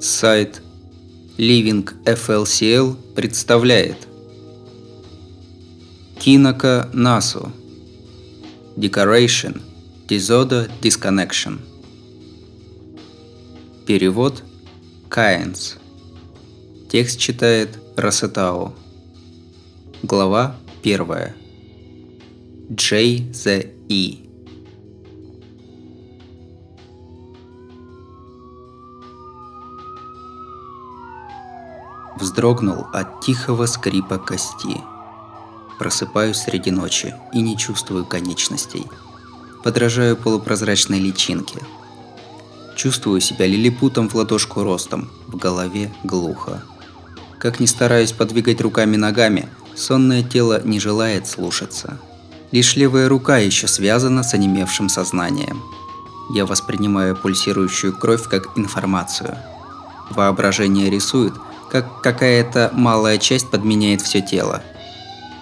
Сайт Living FLCL представляет. Кинока Насу. Decoration Disorder Disconnection. Перевод Каинс Текст читает Расатао Глава первая. JZE Вздрогнул от тихого скрипа кости. Просыпаюсь среди ночи и не чувствую конечностей. Подражаю полупрозрачной личинке. Чувствую себя лилипутом в ладошку ростом, в голове глухо. Как ни стараюсь подвигать руками-ногами, сонное тело не желает слушаться. Лишь левая рука еще связана с онемевшим сознанием. Я воспринимаю пульсирующую кровь как информацию. Воображение рисует – как какая-то малая часть подменяет все тело.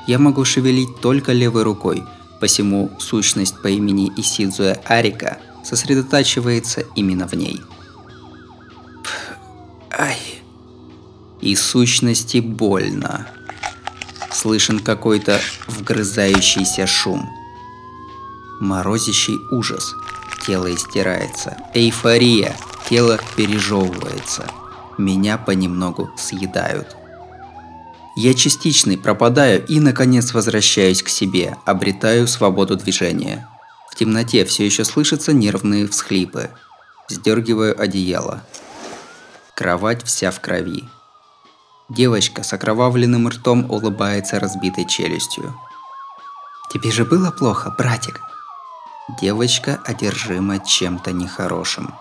Я могу шевелить только левой рукой, посему сущность по имени Исидзуэ Арика сосредотачивается именно в ней. Ай. И сущности больно. Слышен какой-то вгрызающийся шум. Морозящий ужас. Тело истирается. Эйфория. Тело пережевывается меня понемногу съедают. Я частичный пропадаю и, наконец, возвращаюсь к себе, обретаю свободу движения. В темноте все еще слышатся нервные всхлипы. Сдергиваю одеяло. Кровать вся в крови. Девочка с окровавленным ртом улыбается разбитой челюстью. «Тебе же было плохо, братик?» Девочка одержима чем-то нехорошим.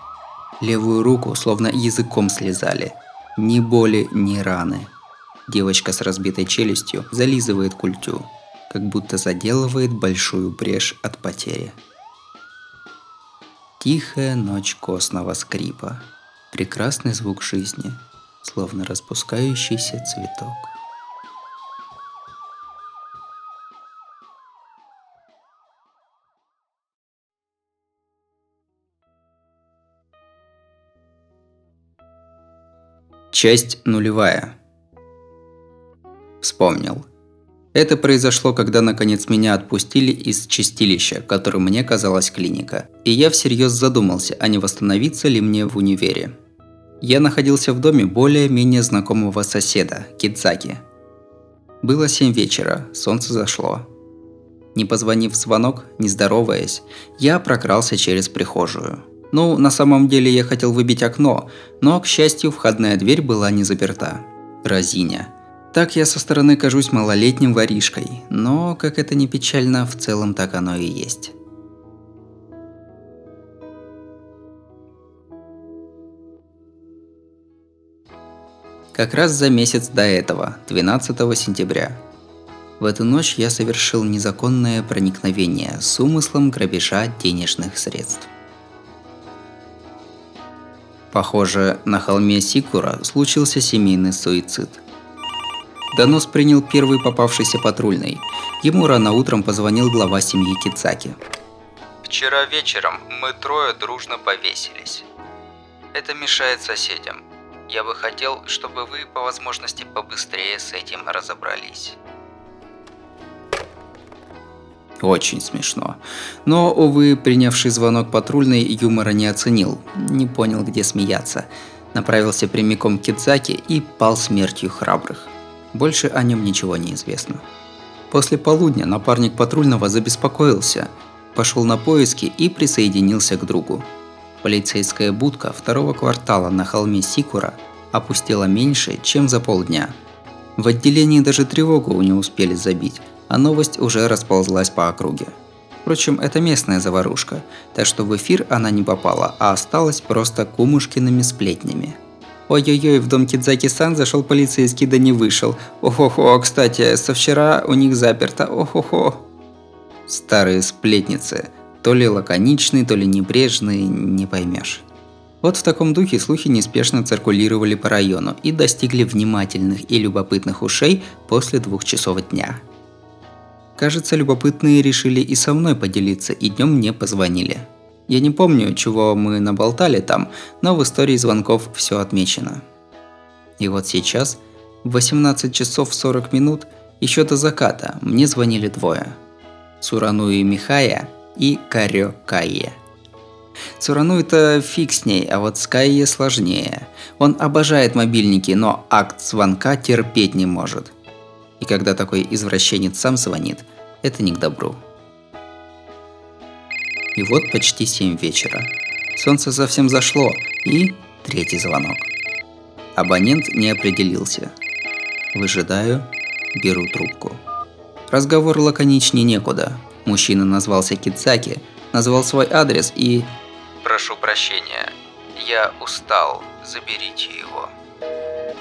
Левую руку словно языком слезали. Ни боли, ни раны. Девочка с разбитой челюстью зализывает культю, как будто заделывает большую брешь от потери. Тихая ночь костного скрипа. Прекрасный звук жизни, словно распускающийся цветок. Часть нулевая. Вспомнил. Это произошло, когда наконец меня отпустили из чистилища, которым мне казалась клиника. И я всерьез задумался, а не восстановиться ли мне в универе. Я находился в доме более-менее знакомого соседа, Кидзаки. Было 7 вечера, солнце зашло. Не позвонив в звонок, не здороваясь, я прокрался через прихожую – ну, на самом деле я хотел выбить окно, но, к счастью, входная дверь была не заперта. Разиня. Так я со стороны кажусь малолетним воришкой, но, как это не печально, в целом так оно и есть. Как раз за месяц до этого, 12 сентября. В эту ночь я совершил незаконное проникновение с умыслом грабежа денежных средств. Похоже, на холме Сикура случился семейный суицид. Донос принял первый попавшийся патрульный. Ему рано утром позвонил глава семьи Кицаки. Вчера вечером мы трое дружно повесились. Это мешает соседям. Я бы хотел, чтобы вы по возможности побыстрее с этим разобрались. Очень смешно. Но, увы, принявший звонок патрульный юмора не оценил, не понял, где смеяться. Направился прямиком к Кидзаки и пал смертью храбрых. Больше о нем ничего не известно. После полудня напарник патрульного забеспокоился, пошел на поиски и присоединился к другу. Полицейская будка второго квартала на холме Сикура опустела меньше, чем за полдня. В отделении даже тревогу не успели забить, а новость уже расползлась по округе. Впрочем, это местная заварушка, так что в эфир она не попала, а осталась просто кумушкиными сплетнями. Ой-ой-ой, в дом Кидзаки-сан зашел полицейский, да не вышел. Охо-хо, кстати, со вчера у них заперто, охо-хо. Старые сплетницы. То ли лаконичные, то ли небрежные, не поймешь. Вот в таком духе слухи неспешно циркулировали по району и достигли внимательных и любопытных ушей после двух часов дня. Кажется, любопытные решили и со мной поделиться, и днем мне позвонили. Я не помню, чего мы наболтали там, но в истории звонков все отмечено. И вот сейчас, в 18 часов 40 минут, еще до заката, мне звонили двое. Сурануи Михая и Карё Кайе. Цурану это фиг с ней, а вот с Кайе сложнее. Он обожает мобильники, но акт звонка терпеть не может. И когда такой извращенец сам звонит, это не к добру. И вот почти 7 вечера. Солнце совсем зашло, и третий звонок. Абонент не определился. Выжидаю, беру трубку. Разговор лаконичнее некуда. Мужчина назвался Кицаки, назвал свой адрес и... Прошу прощения, я устал, заберите его.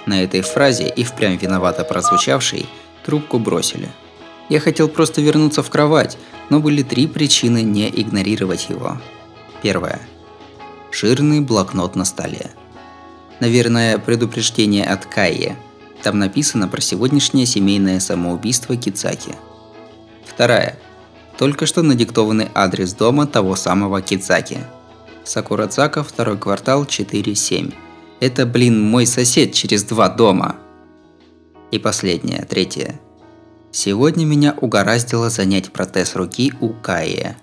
На этой фразе и впрямь виновато прозвучавшей трубку бросили. Я хотел просто вернуться в кровать, но были три причины не игнорировать его. Первое. Жирный блокнот на столе. Наверное, предупреждение от Кайи. Там написано про сегодняшнее семейное самоубийство Кицаки. Вторая. Только что надиктованный адрес дома того самого Кицаки. Сакурадзака, второй квартал, 4-7. Это, блин, мой сосед через два дома. И последнее, третье. Сегодня меня угораздило занять протез руки у Каи.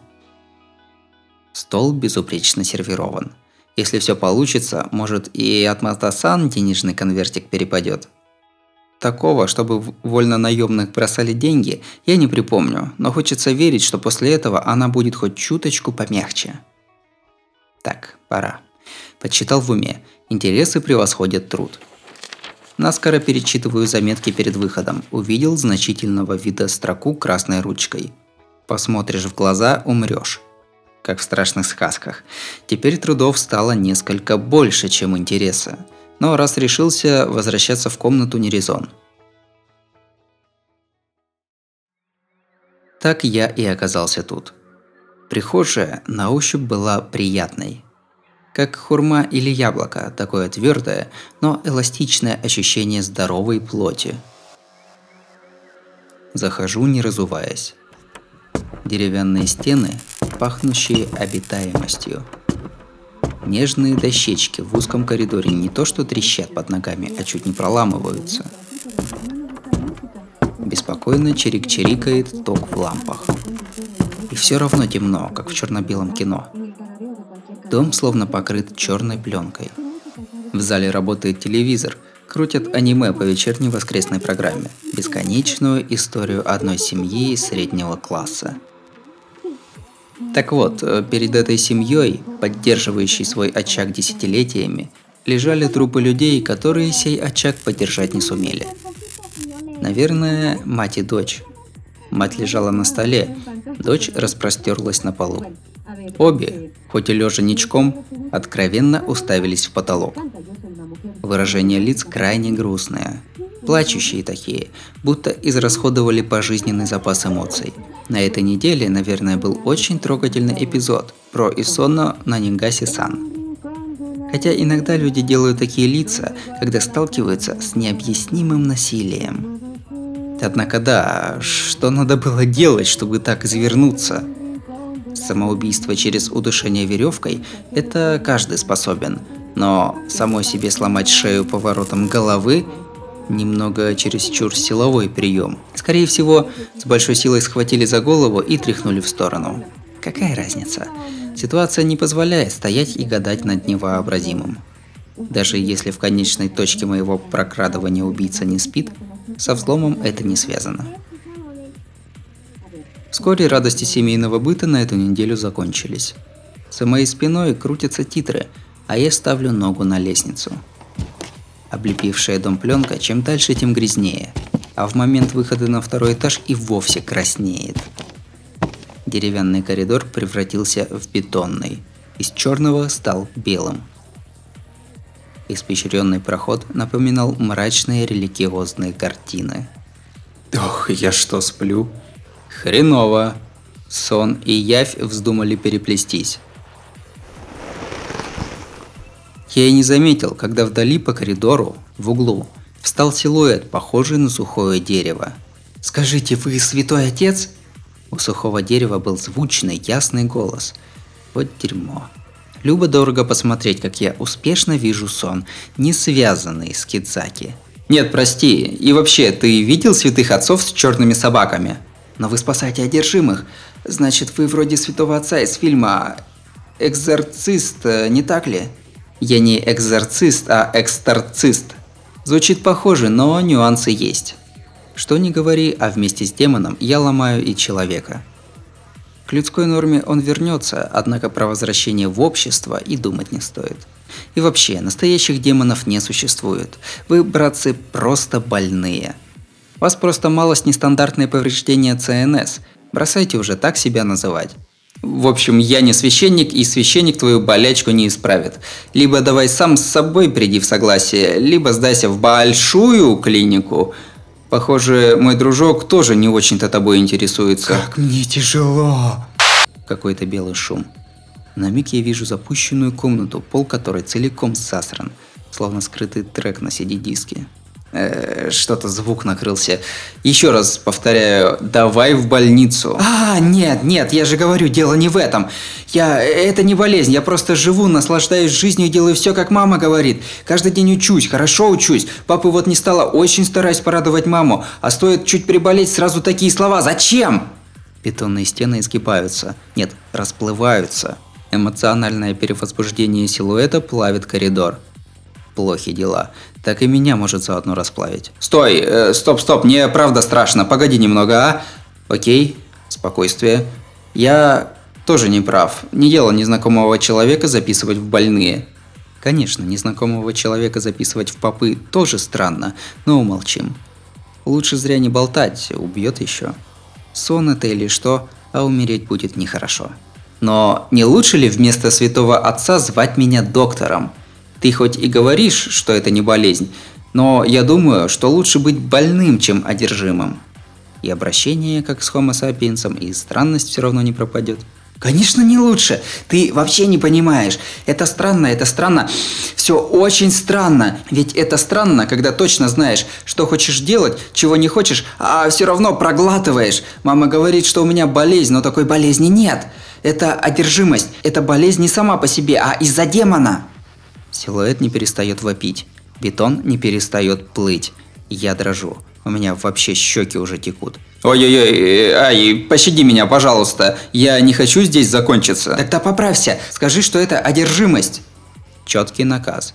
Стол безупречно сервирован. Если все получится, может и от Матасан денежный конвертик перепадет. Такого, чтобы вольно наемных бросали деньги, я не припомню, но хочется верить, что после этого она будет хоть чуточку помягче. Так, пора. Подсчитал в уме. Интересы превосходят труд. Наскоро перечитываю заметки перед выходом. Увидел значительного вида строку красной ручкой. Посмотришь в глаза – умрешь. Как в страшных сказках. Теперь трудов стало несколько больше, чем интереса. Но раз решился, возвращаться в комнату не резон. Так я и оказался тут. Прихожая на ощупь была приятной – как хурма или яблоко, такое твердое, но эластичное ощущение здоровой плоти. Захожу, не разуваясь. Деревянные стены, пахнущие обитаемостью. Нежные дощечки в узком коридоре не то что трещат под ногами, а чуть не проламываются. Беспокойно чирик-чирикает ток в лампах. И все равно темно, как в черно-белом кино – Дом словно покрыт черной пленкой. В зале работает телевизор, крутят аниме по вечерней воскресной программе. Бесконечную историю одной семьи среднего класса. Так вот, э, перед этой семьей, поддерживающей свой очаг десятилетиями, лежали трупы людей, которые сей очаг поддержать не сумели. Наверное, мать и дочь. Мать лежала на столе, дочь распростерлась на полу. Обе, хоть и лежа ничком, откровенно уставились в потолок. Выражение лиц крайне грустное. Плачущие такие, будто израсходовали пожизненный запас эмоций. На этой неделе, наверное, был очень трогательный эпизод про Исоно на Нигаси-сан. Хотя иногда люди делают такие лица, когда сталкиваются с необъяснимым насилием. Однако да, что надо было делать, чтобы так извернуться – Самоубийство через удушение веревкой – это каждый способен. Но самой себе сломать шею поворотом головы – немного чересчур силовой прием. Скорее всего, с большой силой схватили за голову и тряхнули в сторону. Какая разница? Ситуация не позволяет стоять и гадать над невообразимым. Даже если в конечной точке моего прокрадывания убийца не спит, со взломом это не связано. Вскоре радости семейного быта на эту неделю закончились. За моей спиной крутятся титры, а я ставлю ногу на лестницу. Облепившая дом пленка чем дальше, тем грязнее, а в момент выхода на второй этаж и вовсе краснеет. Деревянный коридор превратился в бетонный. Из черного стал белым. Испещренный проход напоминал мрачные религиозные картины. Ох, я что, сплю? Хреново. Сон и явь вздумали переплестись. Я и не заметил, когда вдали по коридору, в углу, встал силуэт, похожий на сухое дерево. «Скажите, вы святой отец?» У сухого дерева был звучный, ясный голос. Вот дерьмо. Любо-дорого посмотреть, как я успешно вижу сон, не связанный с Кидзаки. Нет, прости, и вообще, ты видел святых отцов с черными собаками? Но вы спасаете одержимых. Значит, вы вроде святого отца из фильма «Экзорцист», не так ли? Я не экзорцист, а эксторцист. Звучит похоже, но нюансы есть. Что не говори, а вместе с демоном я ломаю и человека. К людской норме он вернется, однако про возвращение в общество и думать не стоит. И вообще, настоящих демонов не существует. Вы, братцы, просто больные. Вас просто малость нестандартные повреждения ЦНС. Бросайте уже так себя называть. В общем, я не священник, и священник твою болячку не исправит. Либо давай сам с собой приди в согласие, либо сдайся в большую клинику. Похоже, мой дружок тоже не очень-то тобой интересуется. Как мне тяжело. Какой-то белый шум. На миг я вижу запущенную комнату, пол которой целиком засран, словно скрытый трек на CD-диске. Э, что-то звук накрылся. Еще раз повторяю, давай в больницу. А, нет, нет, я же говорю, дело не в этом. Я, это не болезнь, я просто живу, наслаждаюсь жизнью и делаю все, как мама говорит. Каждый день учусь, хорошо учусь. Папы вот не стало, очень стараюсь порадовать маму. А стоит чуть приболеть, сразу такие слова. Зачем? Бетонные стены изгибаются. Нет, расплываются. Эмоциональное перевозбуждение силуэта плавит коридор. Плохи дела так и меня может заодно расплавить. Стой, э, стоп, стоп, мне правда страшно, погоди немного, а? Окей, спокойствие. Я тоже не прав. Не дело незнакомого человека записывать в больные. Конечно, незнакомого человека записывать в попы тоже странно, но умолчим. Лучше зря не болтать, убьет еще. Сон это или что, а умереть будет нехорошо. Но не лучше ли вместо святого отца звать меня доктором? Ты хоть и говоришь, что это не болезнь, но я думаю, что лучше быть больным, чем одержимым. И обращение, как с Homo sapiens, и странность все равно не пропадет. Конечно, не лучше. Ты вообще не понимаешь. Это странно, это странно. Все очень странно. Ведь это странно, когда точно знаешь, что хочешь делать, чего не хочешь, а все равно проглатываешь. Мама говорит, что у меня болезнь, но такой болезни нет. Это одержимость. Это болезнь не сама по себе, а из-за демона. Силуэт не перестает вопить. Бетон не перестает плыть. Я дрожу. У меня вообще щеки уже текут. Ой-ой-ой, ай, пощади меня, пожалуйста. Я не хочу здесь закончиться. Тогда поправься. Скажи, что это одержимость. Четкий наказ.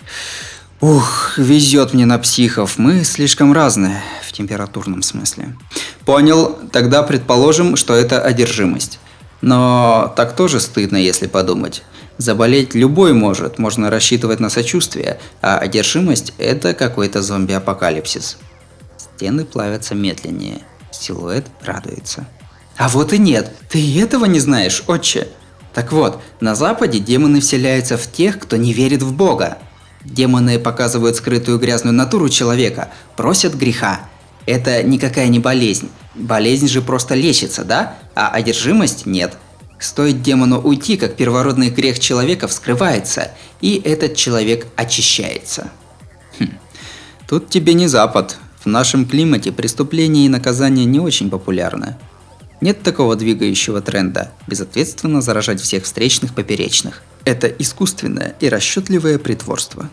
Ух, везет мне на психов. Мы слишком разные в температурном смысле. Понял, тогда предположим, что это одержимость. Но так тоже стыдно, если подумать. Заболеть любой может, можно рассчитывать на сочувствие, а одержимость – это какой-то зомби-апокалипсис. Стены плавятся медленнее, силуэт радуется. А вот и нет, ты этого не знаешь, отче. Так вот, на Западе демоны вселяются в тех, кто не верит в Бога. Демоны показывают скрытую грязную натуру человека, просят греха. Это никакая не болезнь. Болезнь же просто лечится, да? А одержимость нет – Стоит демону уйти, как первородный грех человека вскрывается, и этот человек очищается. Хм. Тут тебе не Запад. В нашем климате преступления и наказания не очень популярны. Нет такого двигающего тренда – безответственно заражать всех встречных поперечных. Это искусственное и расчетливое притворство.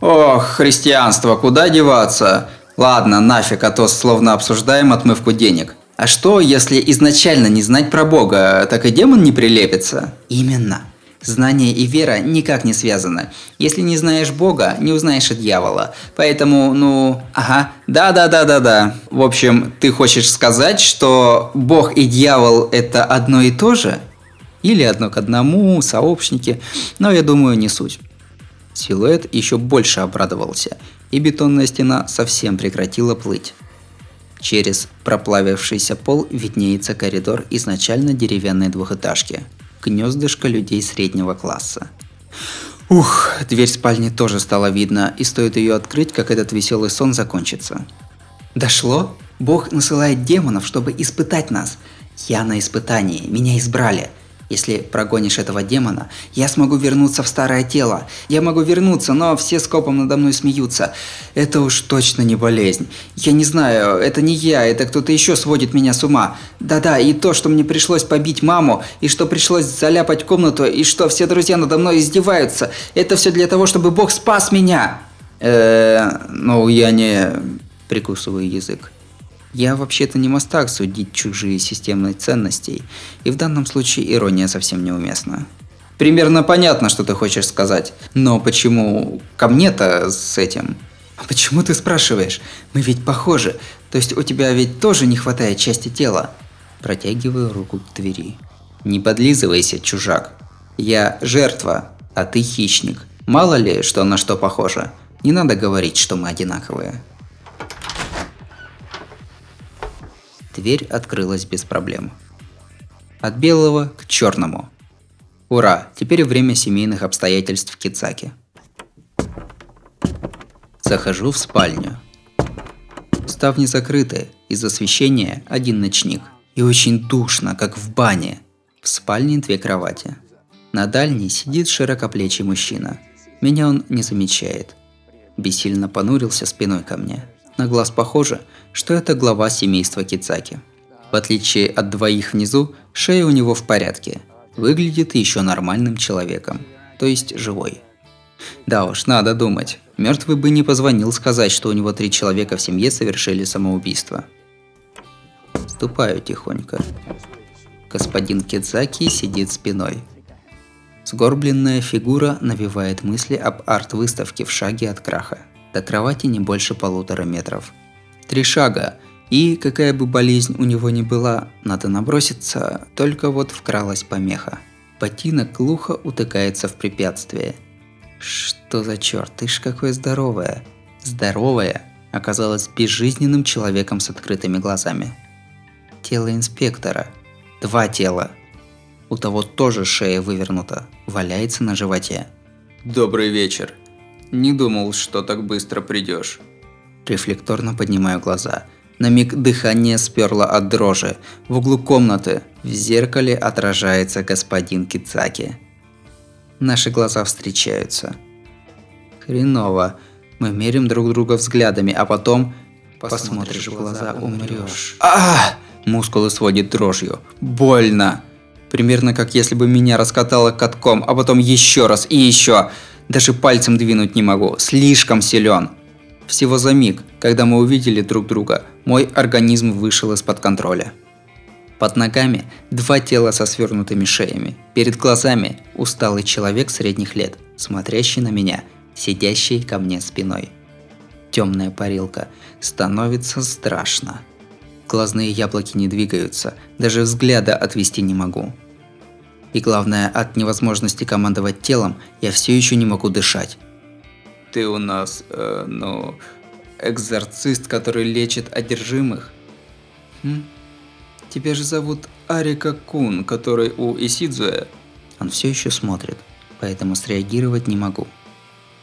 Ох, христианство, куда деваться? Ладно, нафиг, а то словно обсуждаем отмывку денег. А что, если изначально не знать про Бога, так и демон не прилепится? Именно. Знание и вера никак не связаны. Если не знаешь Бога, не узнаешь и дьявола. Поэтому, ну, ага, да-да-да-да-да. В общем, ты хочешь сказать, что Бог и дьявол это одно и то же? Или одно к одному, сообщники, но я думаю, не суть. Силуэт еще больше обрадовался, и бетонная стена совсем прекратила плыть. Через проплавившийся пол виднеется коридор изначально деревянной двухэтажки. Гнездышко людей среднего класса. Ух, дверь спальни тоже стала видно, и стоит ее открыть, как этот веселый сон закончится. Дошло? Бог насылает демонов, чтобы испытать нас. Я на испытании, меня избрали. Если прогонишь этого демона, я смогу вернуться в старое тело. Я могу вернуться, но все скопом надо мной смеются. Это уж точно не болезнь. Я не знаю, это не я, это кто-то еще сводит меня с ума. Да-да, и то, что мне пришлось побить маму, и что пришлось заляпать комнату, и что все друзья надо мной издеваются. Это все для того, чтобы Бог спас меня. Э, ну я не... Прикусываю язык. Я вообще-то не мастак судить чужие системные ценностей, и в данном случае ирония совсем неуместна. Примерно понятно, что ты хочешь сказать, но почему ко мне-то с этим? А почему ты спрашиваешь? Мы ведь похожи, то есть у тебя ведь тоже не хватает части тела. Протягиваю руку к двери. Не подлизывайся, чужак. Я жертва, а ты хищник. Мало ли, что на что похоже. Не надо говорить, что мы одинаковые. Дверь открылась без проблем. От белого к черному. Ура, теперь время семейных обстоятельств в Кицаке. Захожу в спальню. Ставни закрыты, из освещения один ночник. И очень душно, как в бане. В спальне две кровати. На дальней сидит широкоплечий мужчина. Меня он не замечает. Бессильно понурился спиной ко мне. На глаз похоже, что это глава семейства Кицаки. В отличие от двоих внизу, шея у него в порядке. Выглядит еще нормальным человеком. То есть живой. Да уж, надо думать. Мертвый бы не позвонил сказать, что у него три человека в семье совершили самоубийство. Ступаю тихонько. Господин Кидзаки сидит спиной. Сгорбленная фигура навевает мысли об арт-выставке в шаге от краха. До кровати не больше полутора метров. Три шага, и какая бы болезнь у него ни была, надо наброситься, только вот вкралась помеха. Ботинок глухо утыкается в препятствие. Что за черт, ты ж какое здоровое. Здоровое оказалось безжизненным человеком с открытыми глазами. Тело инспектора. Два тела. У того тоже шея вывернута, валяется на животе. Добрый вечер. Не думал, что так быстро придешь. Рефлекторно поднимаю глаза. На миг дыхание сперло от дрожи. В углу комнаты в зеркале отражается господин Кицаки. Наши глаза встречаются. Хреново. Мы мерим друг друга взглядами, а потом посмотришь в глаза, умрешь. А! Мускулы сводит дрожью. Больно. Примерно как если бы меня раскатало катком, а потом еще раз и еще. Даже пальцем двинуть не могу, слишком силен. Всего за миг, когда мы увидели друг друга, мой организм вышел из-под контроля. Под ногами два тела со свернутыми шеями. Перед глазами усталый человек средних лет, смотрящий на меня, сидящий ко мне спиной. Темная парилка. Становится страшно. Глазные яблоки не двигаются, даже взгляда отвести не могу. И главное, от невозможности командовать телом я все еще не могу дышать. Ты у нас, э, ну, экзорцист, который лечит одержимых? Хм? Тебя же зовут Арика Кун, который у Исидзуэ. Он все еще смотрит, поэтому среагировать не могу.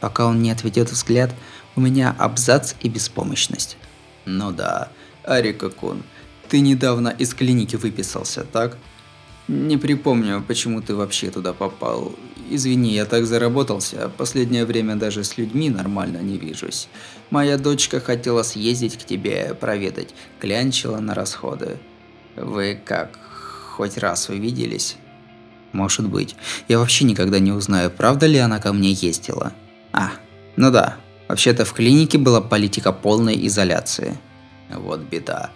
Пока он не отведет взгляд, у меня абзац и беспомощность. Ну да, Арика Кун, ты недавно из клиники выписался, так? Не припомню, почему ты вообще туда попал. Извини, я так заработался, последнее время даже с людьми нормально не вижусь. Моя дочка хотела съездить к тебе проведать, клянчила на расходы. Вы как, хоть раз увиделись? Может быть. Я вообще никогда не узнаю, правда ли она ко мне ездила. А, ну да. Вообще-то в клинике была политика полной изоляции. Вот беда.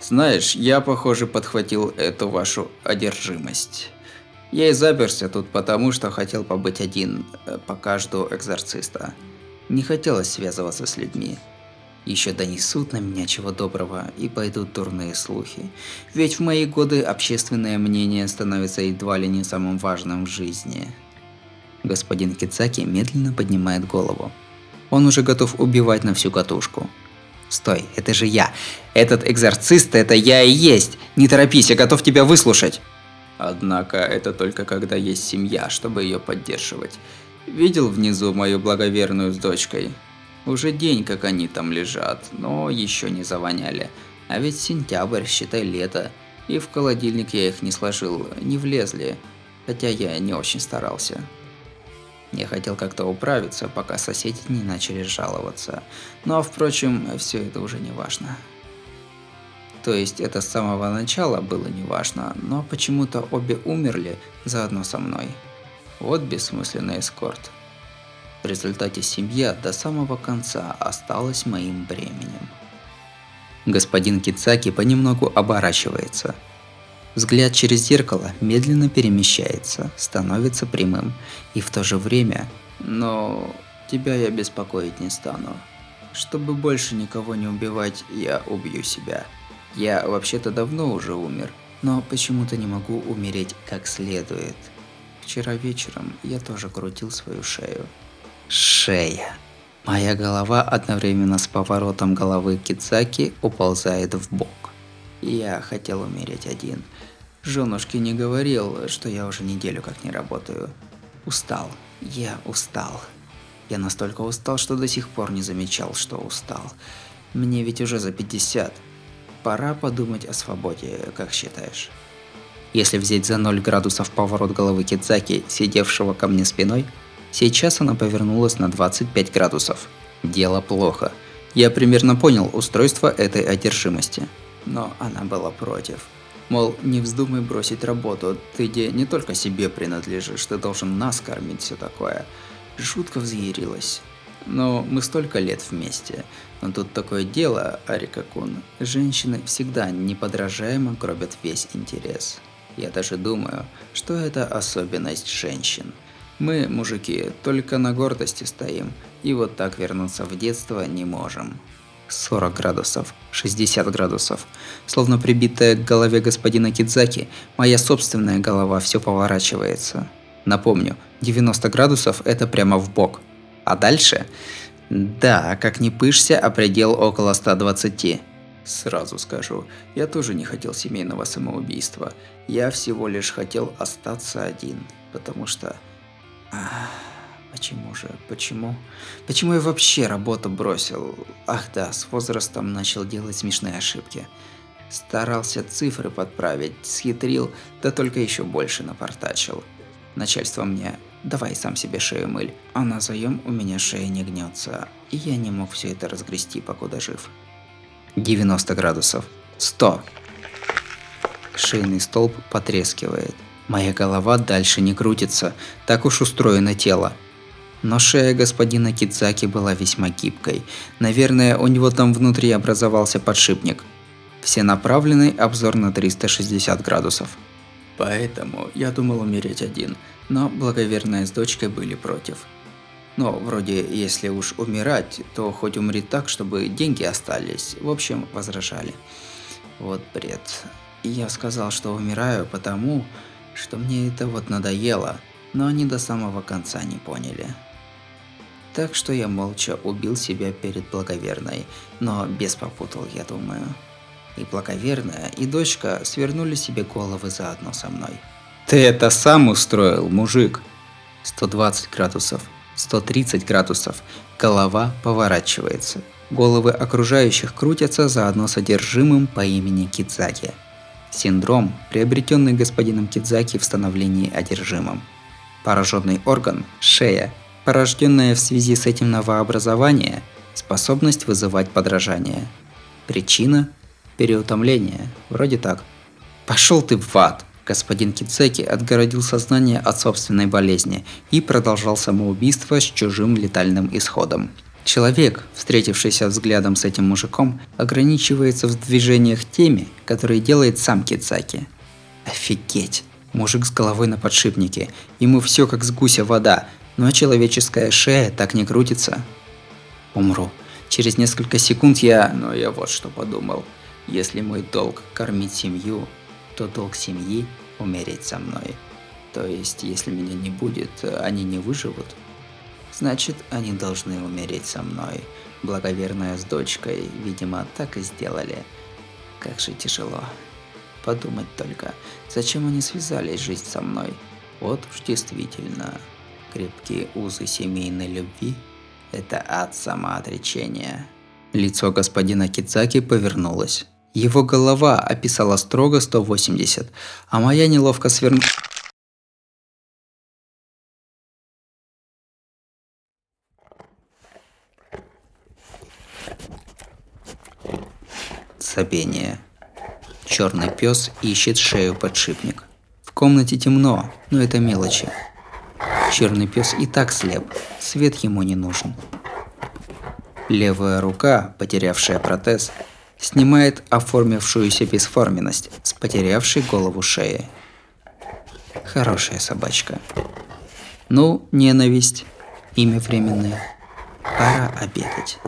Знаешь, я, похоже, подхватил эту вашу одержимость. Я и заперся тут потому, что хотел побыть один, э, пока жду экзорциста. Не хотелось связываться с людьми. Еще донесут на меня чего доброго и пойдут дурные слухи. Ведь в мои годы общественное мнение становится едва ли не самым важным в жизни. Господин Кицаки медленно поднимает голову. Он уже готов убивать на всю катушку. Стой, это же я. Этот экзорцист, это я и есть. Не торопись, я готов тебя выслушать. Однако это только когда есть семья, чтобы ее поддерживать. Видел внизу мою благоверную с дочкой? Уже день, как они там лежат, но еще не завоняли. А ведь сентябрь, считай лето. И в холодильник я их не сложил, не влезли. Хотя я не очень старался. Я хотел как-то управиться, пока соседи не начали жаловаться. Но, впрочем, все это уже не важно. То есть это с самого начала было не важно, но почему-то обе умерли заодно со мной. Вот бессмысленный эскорт. В результате семья до самого конца осталась моим бременем. Господин Кицаки понемногу оборачивается. Взгляд через зеркало медленно перемещается, становится прямым. И в то же время... Но тебя я беспокоить не стану. Чтобы больше никого не убивать, я убью себя. Я вообще-то давно уже умер, но почему-то не могу умереть как следует. Вчера вечером я тоже крутил свою шею. Шея. Моя голова одновременно с поворотом головы Кицаки уползает в бок. Я хотел умереть один. Женушке не говорил, что я уже неделю как не работаю. Устал. Я устал. Я настолько устал, что до сих пор не замечал, что устал. Мне ведь уже за 50. Пора подумать о свободе, как считаешь? Если взять за 0 градусов поворот головы Кидзаки, сидевшего ко мне спиной, сейчас она повернулась на 25 градусов. Дело плохо. Я примерно понял устройство этой одержимости. Но она была против. Мол, не вздумай бросить работу, ты где не только себе принадлежишь, ты должен нас кормить, все такое. Жутко взъярилась. Но мы столько лет вместе. Но тут такое дело, Арика Кун. Женщины всегда неподражаемо гробят весь интерес. Я даже думаю, что это особенность женщин. Мы, мужики, только на гордости стоим, и вот так вернуться в детство не можем. 40 градусов, 60 градусов. Словно прибитая к голове господина Кидзаки, моя собственная голова все поворачивается. Напомню, 90 градусов это прямо в бок. А дальше? Да, как не пышься, а предел около 120. Сразу скажу, я тоже не хотел семейного самоубийства. Я всего лишь хотел остаться один, потому что... Ах, почему же? Почему? Почему я вообще работу бросил? Ах да, с возрастом начал делать смешные ошибки. Старался цифры подправить, схитрил, да только еще больше напортачил. Начальство мне Давай сам себе шею мыль, а на заем у меня шея не гнется, и я не мог все это разгрести, покуда жив. 90 градусов. 100. Шейный столб потрескивает. Моя голова дальше не крутится, так уж устроено тело. Но шея господина Кидзаки была весьма гибкой. Наверное, у него там внутри образовался подшипник. Все направленный обзор на 360 градусов. Поэтому я думал умереть один, но благоверная с дочкой были против. Но вроде, если уж умирать, то хоть умри так, чтобы деньги остались. В общем, возражали. Вот бред. И я сказал, что умираю потому, что мне это вот надоело, но они до самого конца не поняли. Так что я молча убил себя перед благоверной, но без попутал, я думаю. И благоверная, и дочка свернули себе головы заодно со мной. Ты это сам устроил, мужик? 120 градусов, 130 градусов. Голова поворачивается. Головы окружающих крутятся заодно с одержимым по имени Кидзаки. Синдром, приобретенный господином Кидзаки в становлении одержимым. Пораженный орган – шея, порожденная в связи с этим новообразование – способность вызывать подражание. Причина Переутомление. Вроде так. Пошел ты в ад! Господин Кицеки отгородил сознание от собственной болезни и продолжал самоубийство с чужим летальным исходом. Человек, встретившийся взглядом с этим мужиком, ограничивается в движениях теми, которые делает сам Кицаки. Офигеть! Мужик с головой на подшипнике. Ему все как с гуся вода, но человеческая шея так не крутится. Умру. Через несколько секунд я... Но я вот что подумал. Если мой долг кормить семью, то долг семьи умереть со мной. То есть, если меня не будет, они не выживут. Значит, они должны умереть со мной. Благоверная с дочкой, видимо, так и сделали. Как же тяжело. Подумать только, зачем они связались жить со мной? Вот уж действительно, Крепкие узы семейной любви – это ад самоотречения. Лицо господина Кицаки повернулось. Его голова описала строго 180, а моя неловко свернула. Сопение. Черный пес ищет шею подшипник. В комнате темно, но это мелочи. Черный пес и так слеп, свет ему не нужен. Левая рука, потерявшая протез, снимает оформившуюся бесформенность с потерявшей голову шеи. Хорошая собачка. Ну, ненависть, имя временное. Пора обедать.